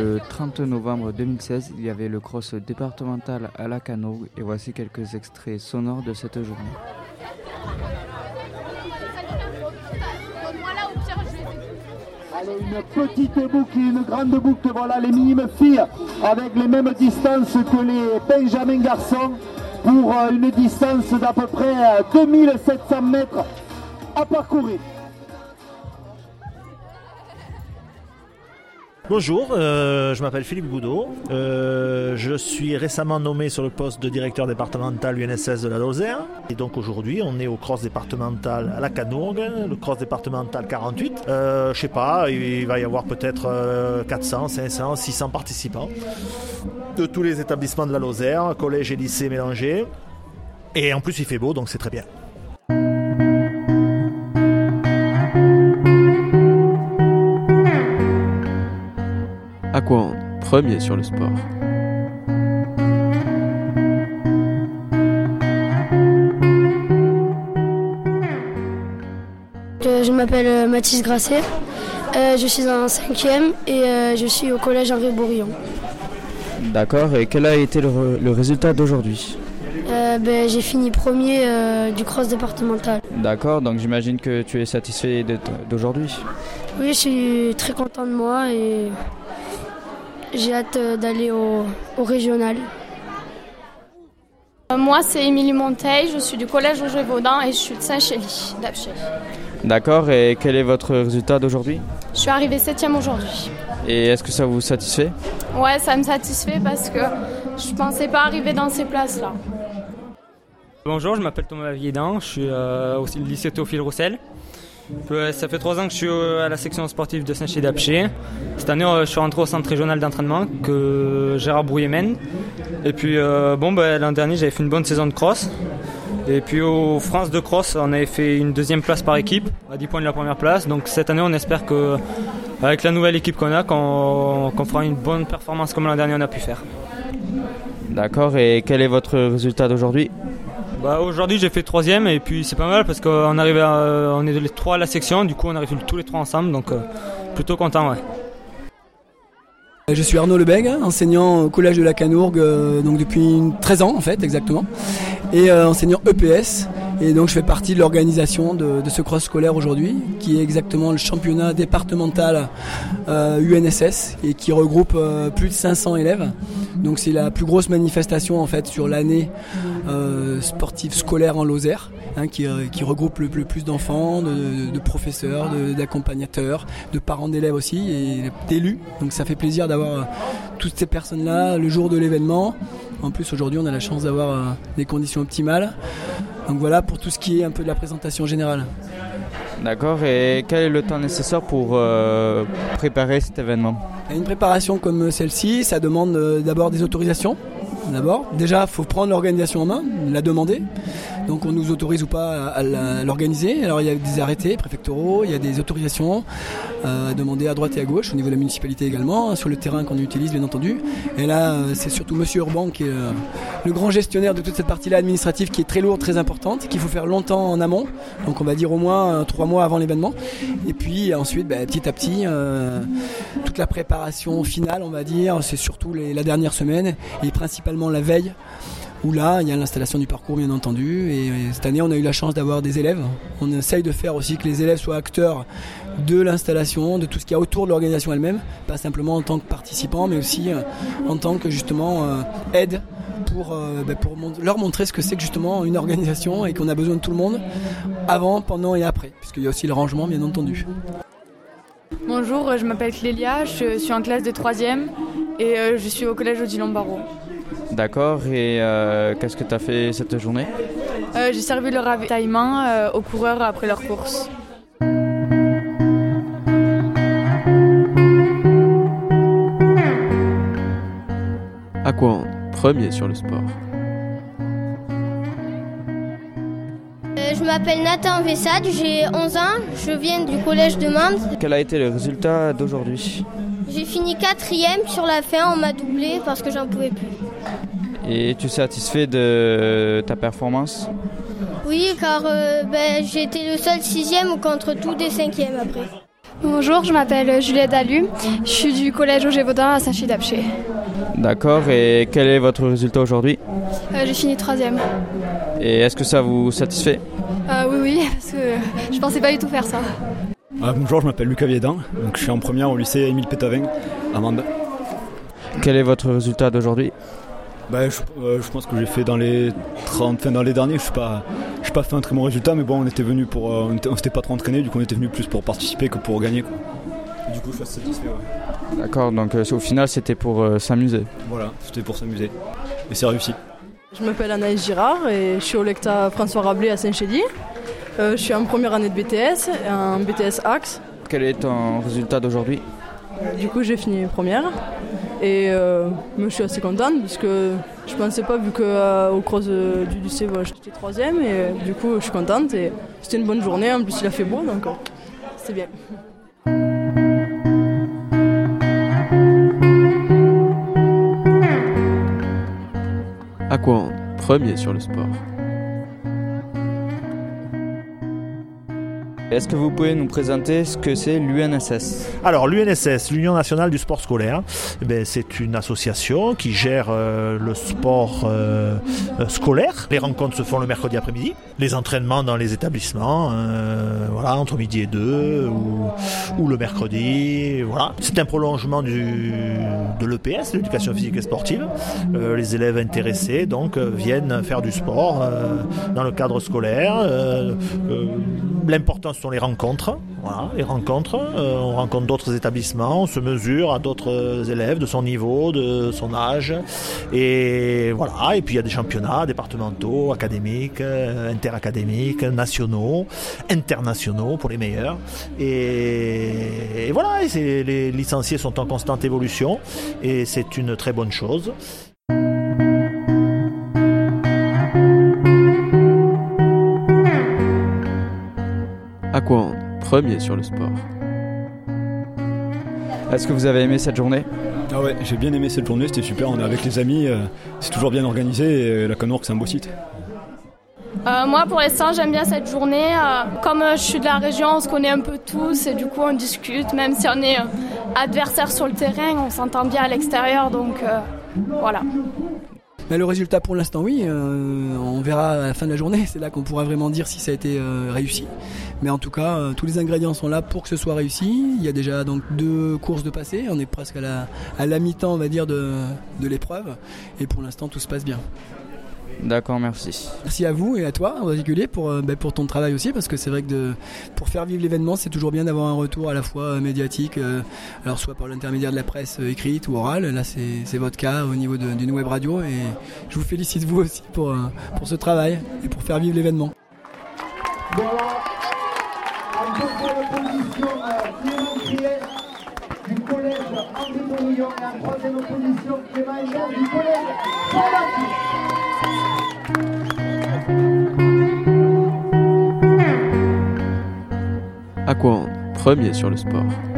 Le 30 novembre 2016, il y avait le cross départemental à la Cano et voici quelques extraits sonores de cette journée. Allez, une petite boucle, une grande boucle, voilà les minimes filles avec les mêmes distances que les Benjamin garçons pour euh, une distance d'à peu près 2700 mètres à parcourir. Bonjour, euh, je m'appelle Philippe Boudot. Euh, je suis récemment nommé sur le poste de directeur départemental UNSS de la Lozère. Et donc aujourd'hui, on est au cross départemental à la Canourgue, le cross départemental 48. Euh, je sais pas, il va y avoir peut-être 400, 500, 600 participants de tous les établissements de la Lozère, collège et lycée mélangés. Et en plus, il fait beau, donc c'est très bien. Aquan, premier sur le sport. Je m'appelle euh, Mathis Grasset, euh, je suis en cinquième et euh, je suis au collège Henri Bourillon. D'accord, et quel a été le, résultat d'aujourd'hui? Ben, J'ai fini premier du cross départemental. D'accord, donc j'imagine que tu es satisfait d'aujourd'hui? Oui, je suis très content de moi et j'ai hâte euh, d'aller au, régional. Euh, moi, c'est Émilie Monteil, je suis du collège Roger Vaudin et je suis de Saint-Chély, d'Apcher. D'accord, et quel est votre résultat d'aujourd'hui? Je suis arrivée septième aujourd'hui. Et est-ce que ça vous satisfait? Ouais, ça me satisfait parce que je pensais pas arriver dans ces places-là. Bonjour, je m'appelle Thomas Viédan, je suis euh, au lycée Théophile Roussel. Ça fait trois ans que je suis à la section sportive de Saint-Chély d'Apcher. Cette année, euh, je suis rentré au centre régional d'entraînement que Gérard Brouillet mène. Et puis, euh, bon, ben, l'an dernier, j'avais fait une bonne saison de cross. Et puis, au France de cross, on avait fait une deuxième place par équipe, à 10 points de la première place. Donc, cette année, on espère que, avec la nouvelle équipe qu'on a, qu'on fera une bonne performance comme l'an dernier, on a pu faire. D'accord. Et quel est votre résultat d'aujourd'hui? Bah, Aujourd'hui j'ai fait troisième et puis c'est pas mal parce qu'on arrive on est les trois à la section, du coup on arrive tous les trois ensemble. Donc euh, plutôt content ouais. Je suis Arnaud Lebeg, enseignant au collège de la Canourgue euh, donc depuis 13 ans en fait exactement. Et euh, enseignant EPS et donc je fais partie de l'organisation de, ce cross scolaire aujourd'hui, qui est exactement le championnat départemental UNSS euh, et qui regroupe euh, plus de 500 élèves. Donc c'est la plus grosse manifestation en fait sur l'année euh, sportive scolaire en Lozère, hein, qui, regroupe le, plus d'enfants, de, professeurs, d'accompagnateurs, de, parents d'élèves aussi et d'élus. Donc ça fait plaisir d'avoir toutes ces personnes-là le jour de l'événement. En plus aujourd'hui on a la chance d'avoir des conditions optimales. Donc voilà pour tout ce qui est un peu de la présentation générale. D'accord, et quel est le temps nécessaire pour euh, préparer cet événement? Une préparation comme celle-ci, ça demande euh, d'abord des autorisations. D'abord, déjà, il faut prendre l'organisation en main, la demander. Donc on nous autorise ou pas à, l'organiser. Alors il y a des arrêtés préfectoraux, il y a des autorisations euh, à demander à droite et à gauche, au niveau de la municipalité également, hein, sur le terrain qu'on utilise bien entendu. Et là, euh, c'est surtout Monsieur Urban qui est euh, le grand gestionnaire de toute cette partie-là administrative qui est très lourde, très importante, qu'il faut faire longtemps en amont. Donc on va dire au moins trois mois avant l'événement. Et puis ensuite, bah, petit à petit, toute la préparation finale, on va dire, c'est surtout la dernière semaine et principalement la veille où là, il y a l'installation du parcours, bien entendu. Et cette année, on a eu la chance d'avoir des élèves. On essaye de faire aussi que les élèves soient acteurs de l'installation, de tout ce qu'il y a autour de l'organisation elle-même, pas simplement en tant que participants, mais aussi euh, en tant que justement euh, aide pour, euh, ben, leur montrer ce que c'est que justement une organisation et qu'on a besoin de tout le monde avant, pendant et après, puisqu'il y a aussi le rangement, bien entendu. Bonjour, je m'appelle Clélia, je suis en classe de 3e et je suis au collège Odilon Barreau. D'accord, et euh, qu'est-ce que tu as fait cette journée? Euh, J'ai servi le ravitaillement euh, aux coureurs après leur course. Aquan, premier sur le sport? Je m'appelle Nathan Vessade, j'ai 11 ans, je viens du collège de Mende. Quel a été le résultat d'aujourd'hui? J'ai fini quatrième, sur la fin on m'a doublé parce que j'en pouvais plus. Et tu es satisfait de ta performance? Oui, car euh, ben, j'ai été le seul sixième contre tous des cinquièmes après. Bonjour, je m'appelle Juliette Dalu. Je suis du collège Auger-Vaudin à Saint-Chie-d'Apcher. D'accord, et quel est votre résultat aujourd'hui? Euh, J'ai fini troisième. Et est-ce que ça vous satisfait? Euh, oui, oui, parce que je pensais pas du tout faire ça. Ah, bonjour, je m'appelle Lucas donc je suis en première au lycée Émile Pétavin à Mende. Quel est votre résultat d'aujourd'hui? Bah, je, euh, je pense que j'ai fait dans les 30, enfin, dans les derniers, je n'ai pas, pas fait un très bon résultat, mais bon, on était venu pour, euh, on, était- on s'était pas trop entraîné, du coup on était venu plus pour participer que pour gagner. Quoi. Et du coup, je suis assez satisfait. ouais. D'accord, donc euh, au final c'était pour euh, s'amuser. Voilà, c'était pour s'amuser. Et c'est réussi. Je m'appelle Anaïs Girard et je suis au lecta François Rabelais à Saint-Chély. Euh, je suis en première année de BTS, un BTS Axe. Quel est ton résultat d'aujourd'hui? Du coup, j'ai fini première et euh, moi, je suis assez contente parce que je pensais pas, vu qu'au cross euh, du lycée, j'étais troisième et euh, du coup, je suis contente et c'était une bonne journée. En plus, il a fait beau donc euh, c'était bien. Aquan, premier sur le sport? Est-ce que vous pouvez nous présenter ce que c'est l'UNSS? Alors l'UNSS, l'Union nationale du sport scolaire, eh ben, c'est une association qui gère euh, le sport euh, euh, scolaire. Les rencontres se font le mercredi après-midi, les entraînements dans les établissements, voilà, entre midi et deux, ou, ou le mercredi. Voilà. C'est un prolongement du, de l'EPS, l'éducation physique et sportive. Les élèves intéressés donc viennent faire du sport dans le cadre scolaire. Euh, euh, L'important sont les rencontres. Voilà, les rencontres. Euh, on rencontre d'autres établissements, on se mesure à d'autres élèves de son niveau, de son âge. Et voilà. Et puis il y a des championnats départementaux, académiques, euh, interacadémiques, nationaux, internationaux pour les meilleurs. Et, voilà. Les licenciés sont en constante évolution et c'est une très bonne chose. Premier sur le sport. Est-ce que vous avez aimé cette journée? Ah ouais, j'ai bien aimé cette journée, c'était super. On est avec les amis, euh, c'est toujours bien organisé et euh, la Canourque c'est un beau site. Euh, moi, pour l'instant, j'aime bien cette journée. Euh, comme je suis de la région, on se connaît un peu tous et du coup, on discute. Même si on est adversaires sur le terrain, on s'entend bien à l'extérieur. Donc, euh, voilà. Mais le résultat pour l'instant, oui, euh, on verra à la fin de la journée. C'est là qu'on pourra vraiment dire si ça a été euh, réussi. Mais en tout cas, euh, tous les ingrédients sont là pour que ce soit réussi. Il y a déjà donc deux courses de passé. On est presque à la, mi-temps, on va dire, de l'épreuve. Et pour l'instant, tout se passe bien. D'accord, merci. Merci à vous et à toi en particulier pour, euh, ben, pour ton travail aussi parce que c'est vrai que de, pour faire vivre l'événement c'est toujours bien d'avoir un retour à la fois euh, médiatique euh, alors soit par l'intermédiaire de la presse euh, écrite ou orale là c'est c'est votre cas au niveau de- d'une web radio et je vous félicite vous aussi pour, euh, pour ce travail et pour faire vivre l'événement. Voilà. En deuxième position, Clément Crier du collège Henri Bourillon. Et en troisième position, Clément Hébert du collège Aquan, premier sur le sport?